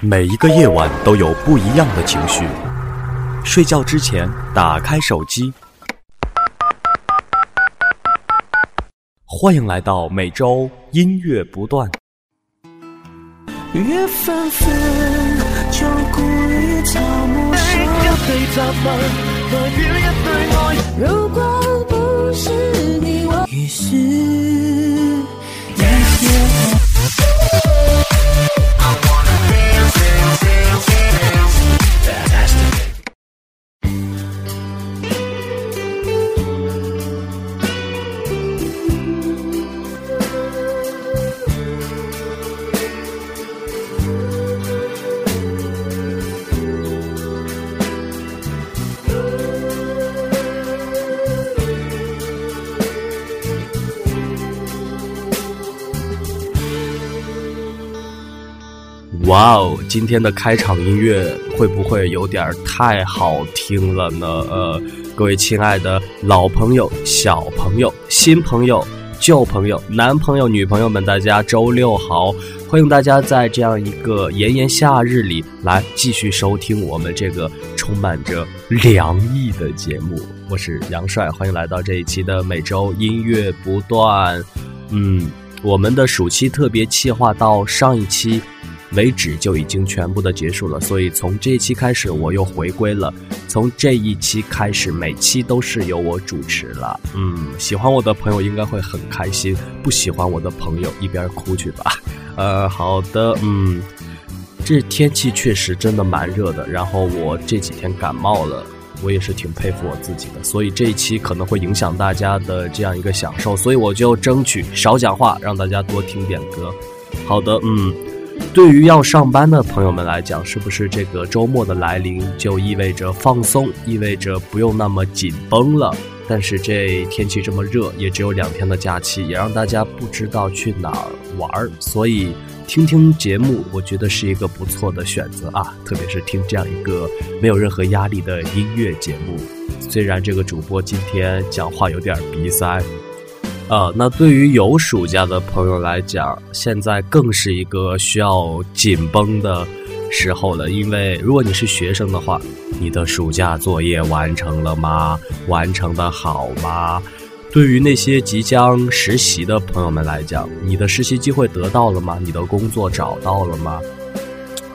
每一个夜晚都有不一样的情绪。睡觉之前，打开手机。欢迎来到每周音乐不断。月纷纷，旧故里草木深。如果不是你，我于是一切。哇哦，今天的开场音乐会不会有点太好听了呢？呃，各位亲爱的老朋友、小朋友、新朋友、旧朋友、男朋友、女朋友们，大家周六好！欢迎大家在这样一个炎炎夏日里来继续收听我们这个充满着凉意的节目。我是杨帅，欢迎来到这一期的每周音乐不断。嗯，我们的暑期特别企划到上一期。为止就已经全部的结束了，所以从这一期开始我又回归了。从这一期开始，每期都是由我主持了。嗯，喜欢我的朋友应该会很开心，不喜欢我的朋友一边哭去吧。呃，好的，嗯，这天气确实真的蛮热的，然后我这几天感冒了，我也是挺佩服我自己的，所以这一期可能会影响大家的这样一个享受，所以我就争取少讲话，让大家多听点歌。好的，嗯。对于要上班的朋友们来讲，是不是这个周末的来临就意味着放松，意味着不用那么紧绷了？但是这天气这么热，也只有两天的假期，也让大家不知道去哪儿玩儿。所以听听节目，我觉得是一个不错的选择啊！特别是听这样一个没有任何压力的音乐节目。虽然这个主播今天讲话有点鼻塞。呃，那对于有暑假的朋友来讲，现在更是一个需要紧绷的时候了。因为如果你是学生的话，你的暑假作业完成了吗？完成的好吗？对于那些即将实习的朋友们来讲，你的实习机会得到了吗？你的工作找到了吗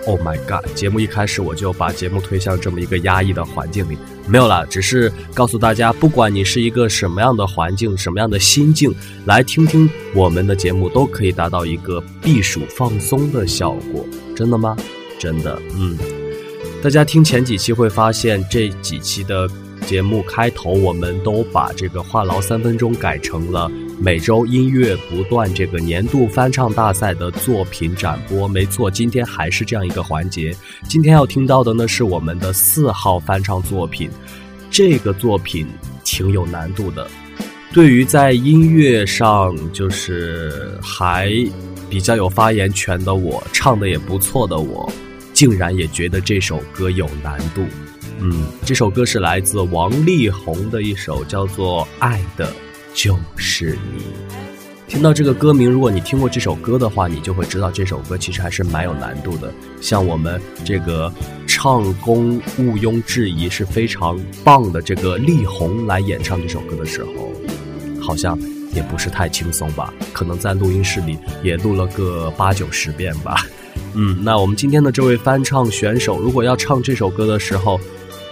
？Oh my god！节目一开始我就把节目推向这么一个压抑的环境里，没有啦，只是告诉大家，不管你是一个什么样的环境、什么样的心境，来听听我们的节目，都可以达到一个避暑放松的效果。真的吗？真的，嗯。大家听前几期会发现，这几期的节目开头，我们都把这个话痨三分钟改成了。每周音乐不断，这个年度翻唱大赛的作品展播，没错，今天还是这样一个环节。今天要听到的呢是我们的四号翻唱作品，这个作品挺有难度的。对于在音乐上就是还比较有发言权的我，唱的也不错的我，竟然也觉得这首歌有难度。嗯，这首歌是来自王力宏的一首叫做《爱的》。就是你，听到这个歌名，如果你听过这首歌的话，你就会知道这首歌其实还是蛮有难度的。像我们这个唱功毋庸置疑是非常棒的这个力宏来演唱这首歌的时候，好像也不是太轻松吧？可能在录音室里也录了个八九十遍吧。嗯，那我们今天的这位翻唱选手，如果要唱这首歌的时候，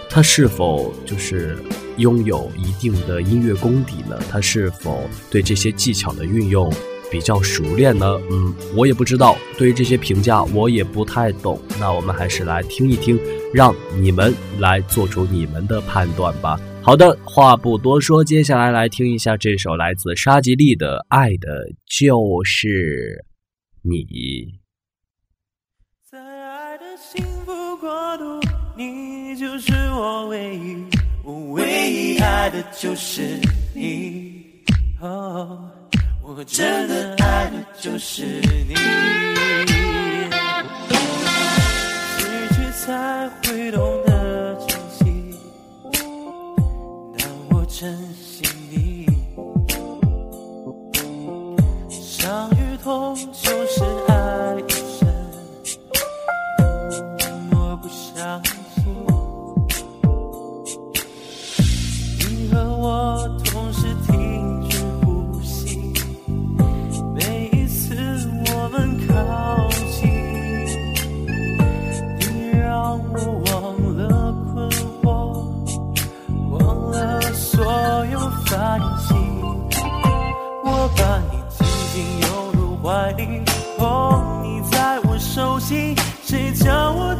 他是否就是？拥有一定的音乐功底呢？他是否对这些技巧的运用比较熟练呢？嗯，我也不知道。对于这些评价，我也不太懂。那我们还是来听一听，让你们来做出你们的判断吧。好的，话不多说，接下来来听一下这首来自沙吉利的《爱的就是你》。在爱的幸福国度，你就是我唯一。的就是你，哦，我真的爱的就是你。失去才会懂得珍惜，但我珍惜你。伤与痛就是爱怀里，捧，你在我手心，谁叫我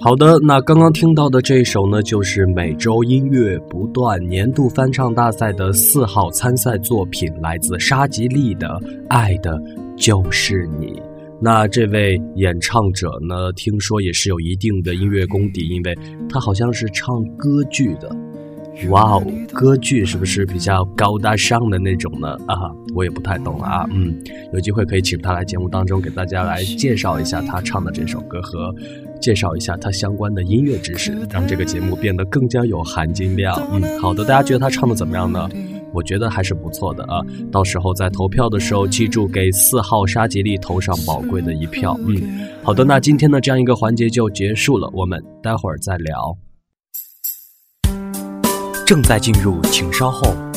好的，那刚刚听到的这一首呢，就是每周音乐不断年度翻唱大赛的四号参赛作品，来自沙吉利的《爱的就是你》。那这位演唱者呢，听说也是有一定的音乐功底，因为他好像是唱歌剧的。哇哦，歌剧是不是比较高大上的那种呢？啊，我也不太懂啊。嗯，有机会可以请他来节目当中给大家来介绍一下他唱的这首歌和介绍一下他相关的音乐知识，让这个节目变得更加有含金量。嗯，好的，大家觉得他唱的怎么样呢？我觉得还是不错的啊。到时候在投票的时候，记住给四号沙吉利投上宝贵的一票。嗯，好的，那今天的这样一个环节就结束了，我们待会儿再聊。正在进入，请稍后。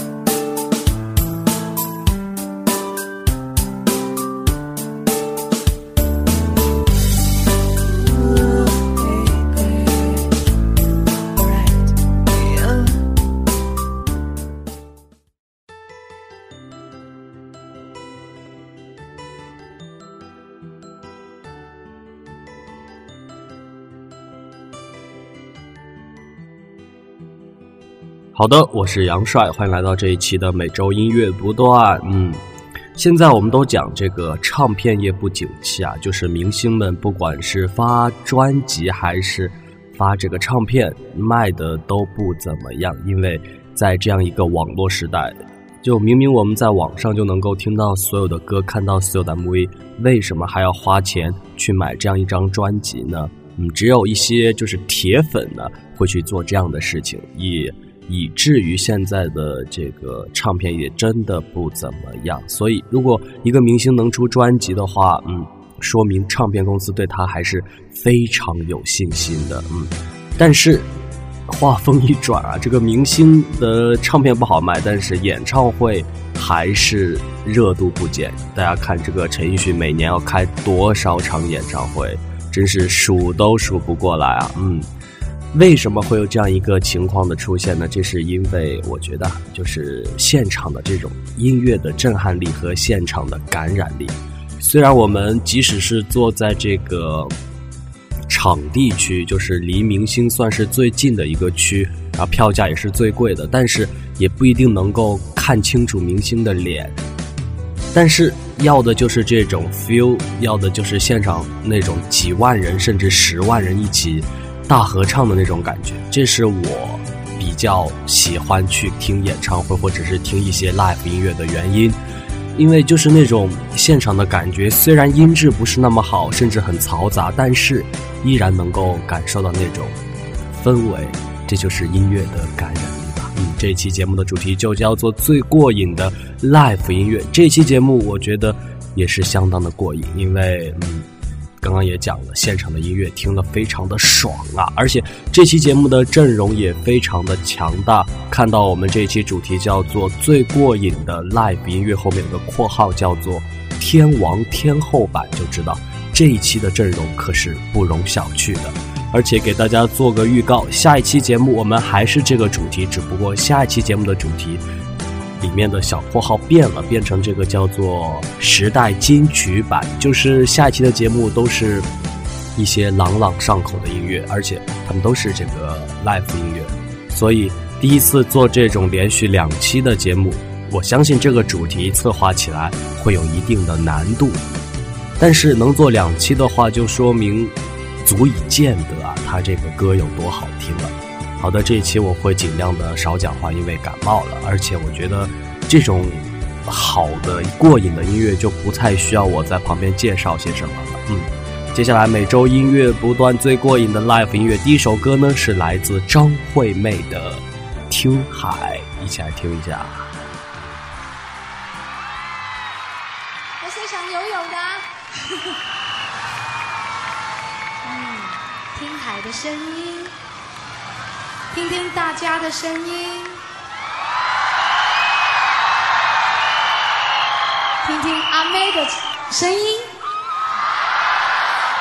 好的，我是杨帅，欢迎来到这一期的每周音乐不断。嗯，现在我们都讲这个唱片业不景气啊，就是明星们不管是发专辑还是发这个唱片，卖的都不怎么样。因为在这样一个网络时代，就明明我们在网上就能够听到所有的歌，看到所有的 MV，为什么还要花钱去买这样一张专辑呢？嗯，只有一些就是铁粉呢会去做这样的事情，以。以至于现在的这个唱片也真的不怎么样，所以如果一个明星能出专辑的话，嗯，说明唱片公司对他还是非常有信心的，嗯。但是话锋一转啊，这个明星的唱片不好卖，但是演唱会还是热度不减。大家看这个陈奕迅每年要开多少场演唱会，真是数都数不过来啊，嗯。为什么会有这样一个情况的出现呢？这是因为我觉得，就是现场的这种音乐的震撼力和现场的感染力。虽然我们即使是坐在这个场地区，就是离明星算是最近的一个区，然后票价也是最贵的，但是也不一定能够看清楚明星的脸。但是要的就是这种 feel，要的就是现场那种几万人甚至十万人一起。大合唱的那种感觉，这是我比较喜欢去听演唱会或者是听一些 live 音乐的原因，因为就是那种现场的感觉，虽然音质不是那么好，甚至很嘈杂，但是依然能够感受到那种氛围，这就是音乐的感染力吧。嗯，这期节目的主题就叫做最过瘾的 live 音乐。这期节目我觉得也是相当的过瘾，因为嗯。刚刚也讲了，现场的音乐听了非常的爽啊，而且这期节目的阵容也非常的强大。看到我们这一期主题叫做“最过瘾的 live 音乐”，后面有个括号叫做“天王天后版”，就知道这一期的阵容可是不容小觑的。而且给大家做个预告，下一期节目我们还是这个主题，只不过下一期节目的主题。里面的小括号变了，变成这个叫做时代金曲版，就是下一期的节目都是一些朗朗上口的音乐，而且他们都是这个 live 音乐，所以第一次做这种连续两期的节目，我相信这个主题策划起来会有一定的难度，但是能做两期的话，就说明足以见得啊，他这个歌有多好听了。好的，这一期我会尽量的少讲话，因为感冒了。而且我觉得这种好的过瘾的音乐就不太需要我在旁边介绍些什么了。嗯，接下来每周音乐不断最过瘾的 live 音乐，第一首歌呢是来自张惠妹的《听海》，一起来听一下。我是想游泳的。嗯，听海的声音。听听大家的声音，听听阿妹的声音，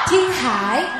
听海。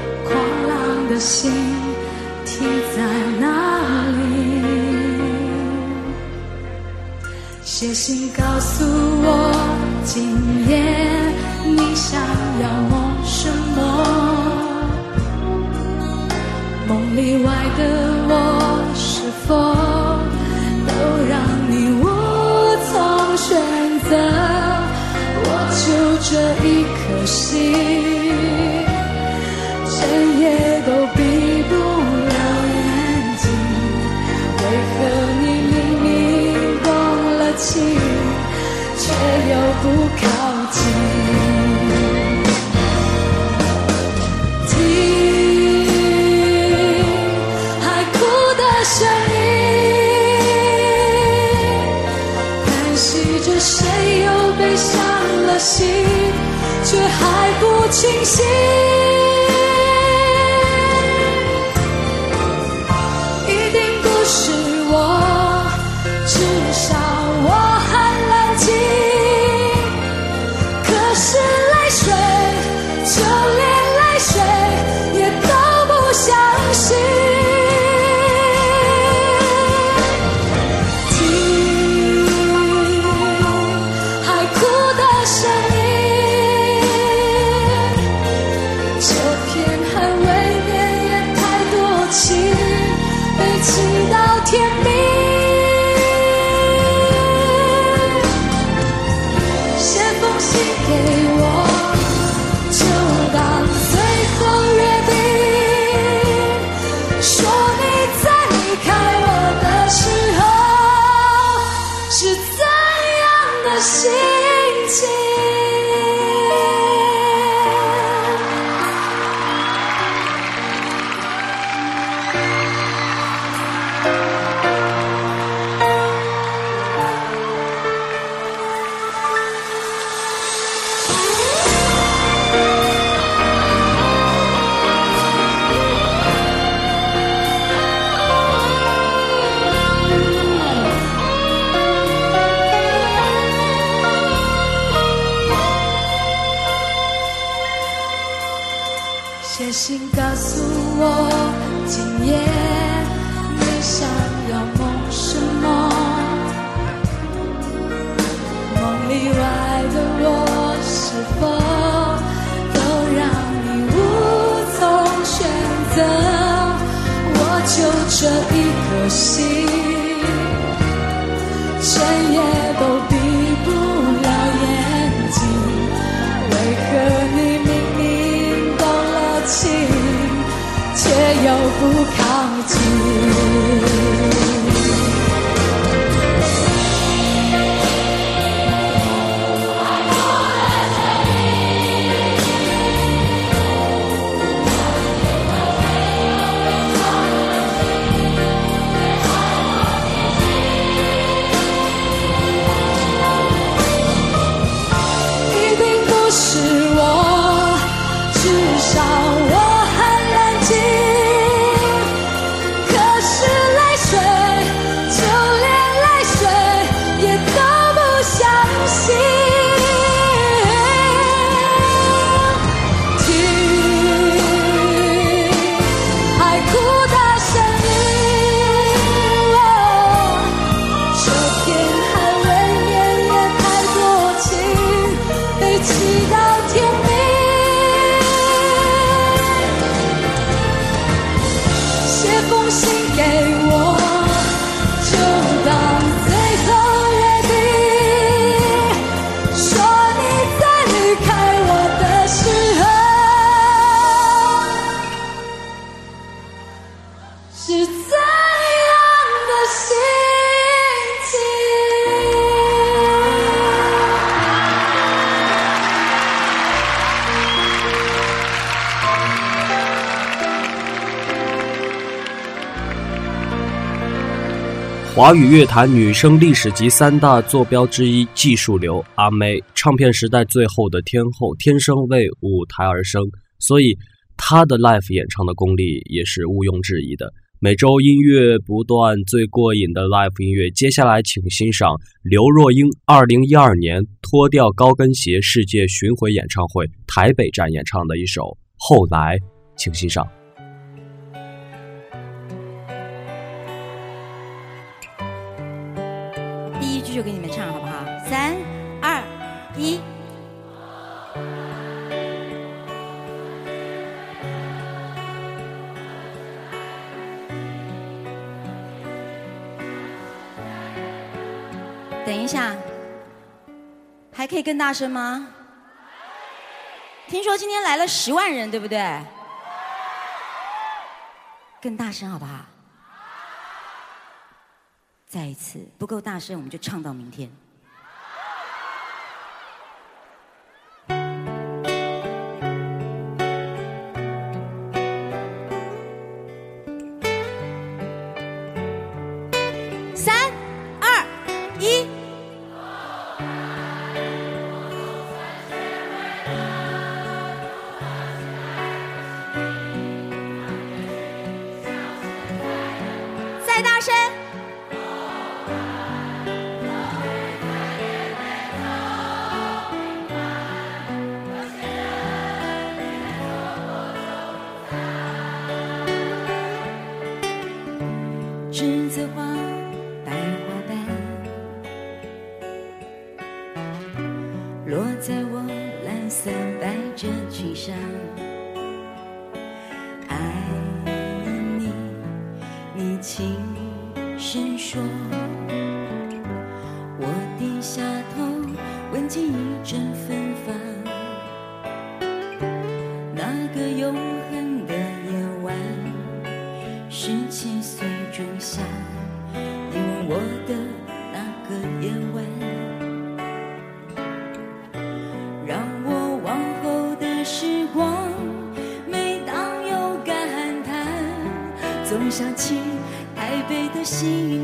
的心停在哪里？写信告诉我，今夜你想要我什么？梦里外的我，是否都让你无从选择？我就这一颗心。着谁又被伤了心，却还不清醒。华语乐坛女声历史级三大坐标之一，技术流阿妹，唱片时代最后的天后，天生为舞台而生，所以她的 live 演唱的功力也是毋庸置疑的。每周音乐不断，最过瘾的 live 音乐，接下来请欣赏刘若英二零一二年脱掉高跟鞋世界巡回演唱会台北站演唱的一首《后来》，请欣赏。继续给你们唱好不好？三、二、一。等一下，还可以更大声吗？听说今天来了十万人，对不对？更大声好不好？再一次，不够大声我们就唱到明天。永恒的夜晚。十七岁仲夏，你吻我的那个夜晚，让我往后的时光，每当有感叹，总想起台北的星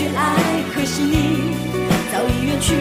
去爱，可惜你早已远去，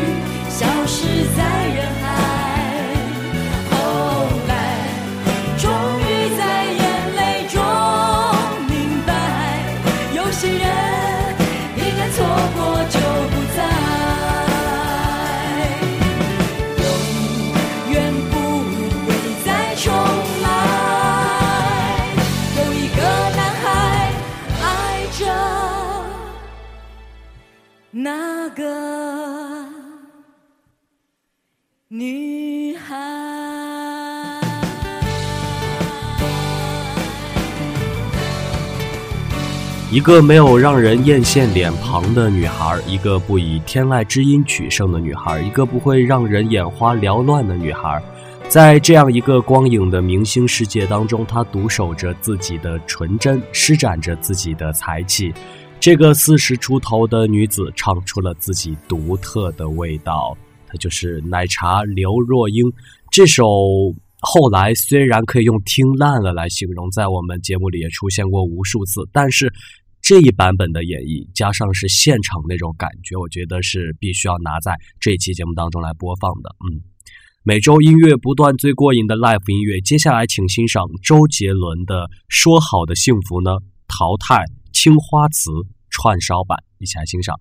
一个没有让人艳羡脸庞的女孩，一个不以天籁之音取胜的女孩，一个不会让人眼花缭乱的女孩，在这样一个光影的明星世界当中，她独守着自己的纯真，施展着自己的才气。这个四十出头的女子唱出了自己独特的味道，她就是奶茶刘若英。这首后来虽然可以用听烂了来形容，在我们节目里也出现过无数次，但是这一版本的演绎加上是现场那种感觉，我觉得是必须要拿在这期节目当中来播放的。嗯，每周音乐不断，最过瘾的 live 音乐。接下来，请欣赏周杰伦的《说好的幸福呢》，淘汰青花瓷串烧版，一起来欣赏。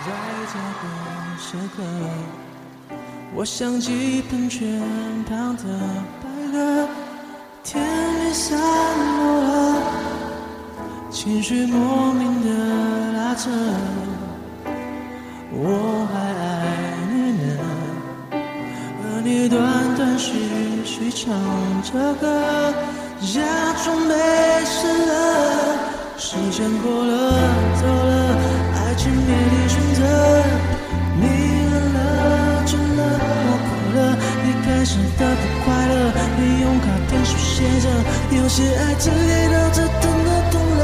在这个时刻，我像几盆全烫的百合，天里散落了，情绪莫名的拉扯。我还爱你呢，而你断断续续唱着歌，假装没事了。时间过了，走了，爱情没你选择，你冷了，倦了，我哭了，你开始的不，你用卡片书写着，有些爱只给到这，痛了，痛了。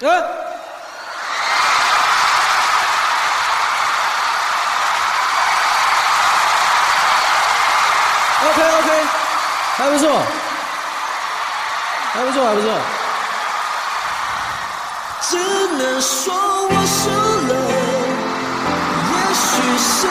啊！OK OK，还不错，还不错，还不错。只能说我输了，也许是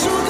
在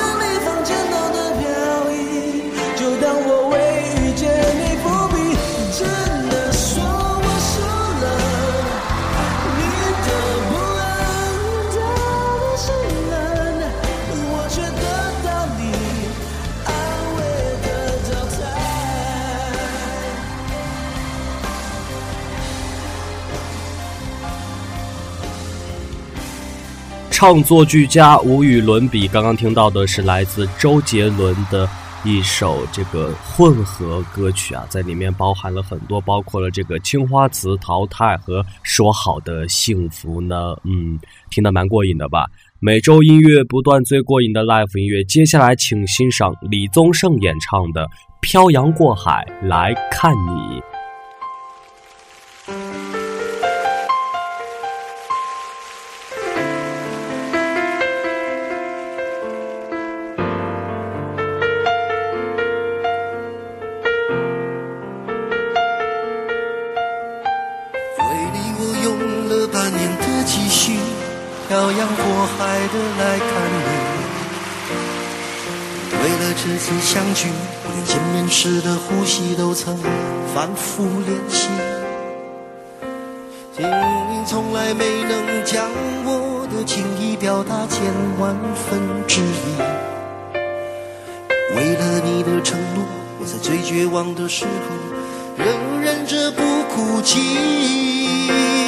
唱作俱佳，无与伦比。刚刚听到的是来自周杰伦的一首这个混合歌曲啊，在里面包含了很多，包括了这个青花瓷淘汰和说好的幸福呢。嗯，听得蛮过瘾的吧？每周音乐不断，最过瘾的 live 音乐。接下来，请欣赏李宗盛演唱的《漂洋过海来看你》。洋过海的来看你。为了这次相聚，连见面时的呼吸都曾反复练习。你从来没能将我的情意表达千万分之一。为了你的承诺，我在最绝望的时候，仍忍着不哭泣。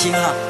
心啊。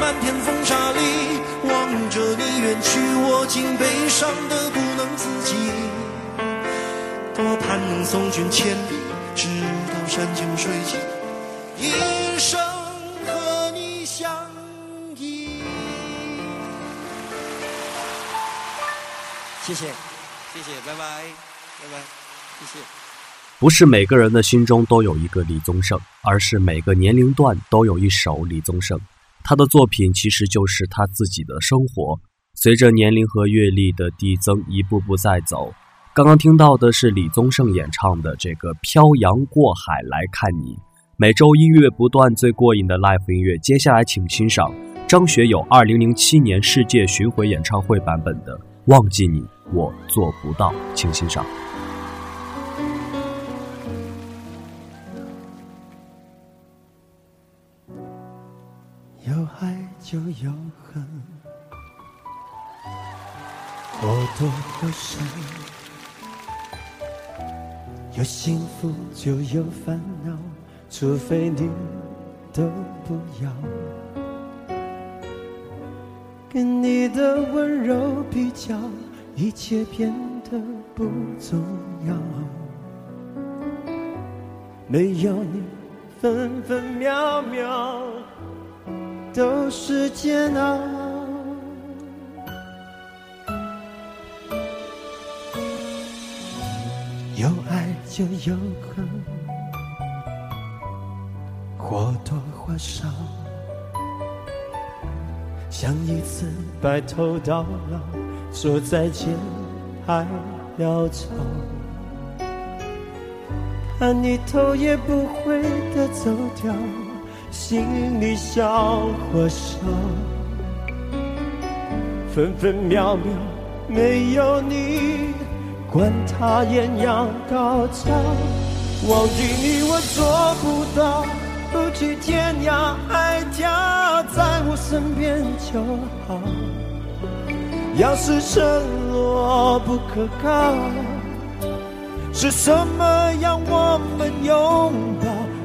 漫天风沙里望着你远去，我竟悲伤的不能自己。多盼能送君千里，直到山穷水尽，一生和你相依。谢谢，谢谢，拜拜，拜拜，谢谢。不是每个人的心中都有一个李宗盛，而是每个年龄段都有一首李宗盛。他的作品其实就是他自己的生活，随着年龄和阅历的递增，一步步在走。刚刚听到的是李宗盛演唱的这个《漂洋过海来看你》。每周音乐不断，最过瘾的 live 音乐。接下来请欣赏张学友2007年世界巡回演唱会版本的《忘记你我做不到》，请欣赏。有爱就有恨，或多或少；有幸福就有烦恼，除非你都不要。跟你的温柔比较，一切变得不重要。没有你，分分秒秒。都是煎熬。有爱就有恨，或多或少。像一次白头到老，说再见还潦草。盼你头也不回的走掉。心里笑或笑，分分秒秒没有你，管它艳阳高照。忘记你我做不到，不去天涯海角，在我身边就好。要是承诺不可靠，是什么让我们拥抱？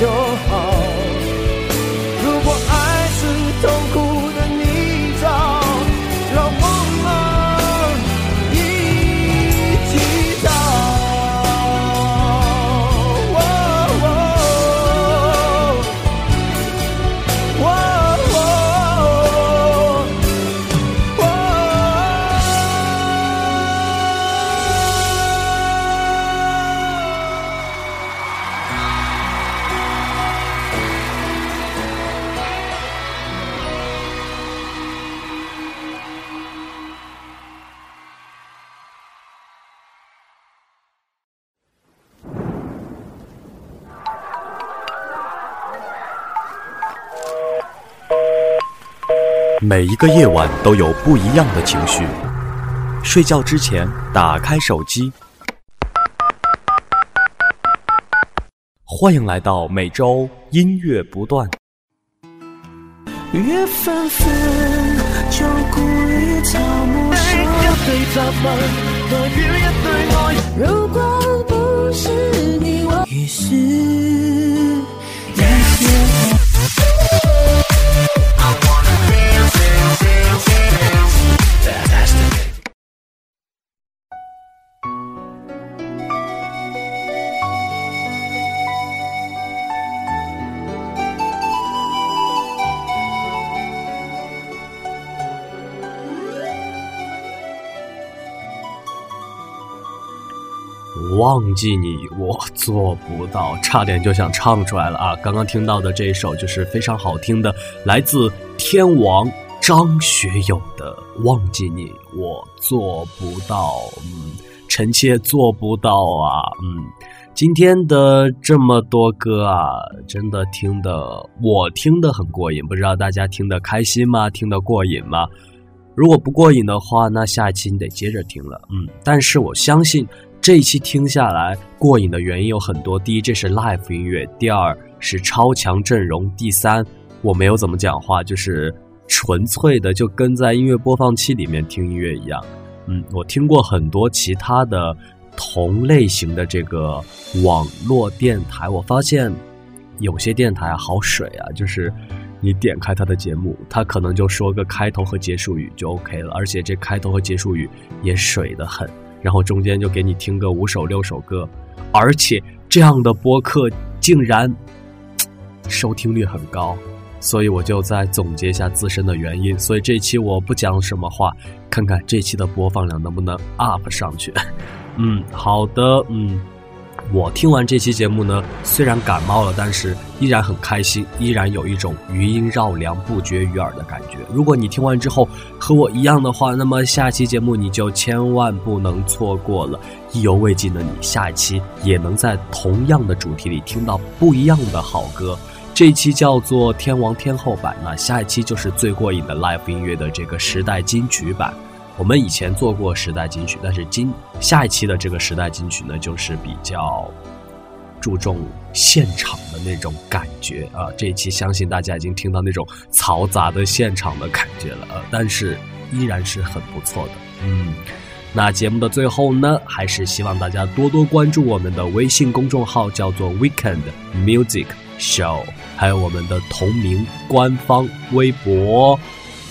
就好。每一个夜晚都有不一样的情绪。睡觉之前，打开手机。欢迎来到每周音乐不断。月纷纷，旧故里草木深。一對雜物，代表一對愛。如果不是你，我於是，一些忘记你，我做不到，差点就想唱出来了啊！刚刚听到的这一首就是非常好听的，来自天王张学友的《忘记你，我做不到》。嗯，臣妾做不到啊！嗯，今天的这么多歌啊，真的听的我听的很过瘾，不知道大家听得开心吗？听得过瘾吗？如果不过瘾的话，那下一期你得接着听了。嗯，但是我相信这一期听下来过瘾的原因有很多。第一，这是 live 音乐；第二是超强阵容；第三，我没有怎么讲话，就是纯粹的就跟在音乐播放器里面听音乐一样。嗯，我听过很多其他的同类型的这个网络电台，我发现有些电台好水啊，就是你点开它的节目，它可能就说个开头和结束语就 OK 了，而且这开头和结束语也水得很。然后中间就给你听个五首六首歌，而且这样的播客竟然收听率很高，所以我就再总结一下自身的原因。所以这期我不讲什么话，看看这期的播放量能不能 up 上去。嗯，好的，嗯。我听完这期节目呢，虽然感冒了，但是依然很开心，依然有一种余音绕梁、不绝于耳的感觉。如果你听完之后和我一样的话，那么下期节目你就千万不能错过了。意犹未尽的你，下一期也能在同样的主题里听到不一样的好歌。这一期叫做天王天后版，那下一期就是最过瘾的 live 音乐的这个时代金曲版。我们以前做过时代金曲，但是今下一期的这个时代金曲呢，就是比较注重现场的那种感觉啊。这一期相信大家已经听到那种嘈杂的现场的感觉了，呃，但是依然是很不错的。嗯，那节目的最后呢，还是希望大家多多关注我们的微信公众号，叫做 Weekend Music Show，还有我们的同名官方微博。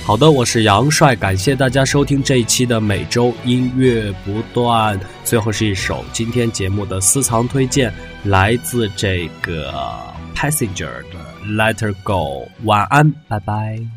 好的，我是杨帅，感谢大家收听这一期的每周音乐不断。最后是一首今天节目的私藏推荐，来自这个 Passenger 的《Let Her Go》。晚安，拜拜。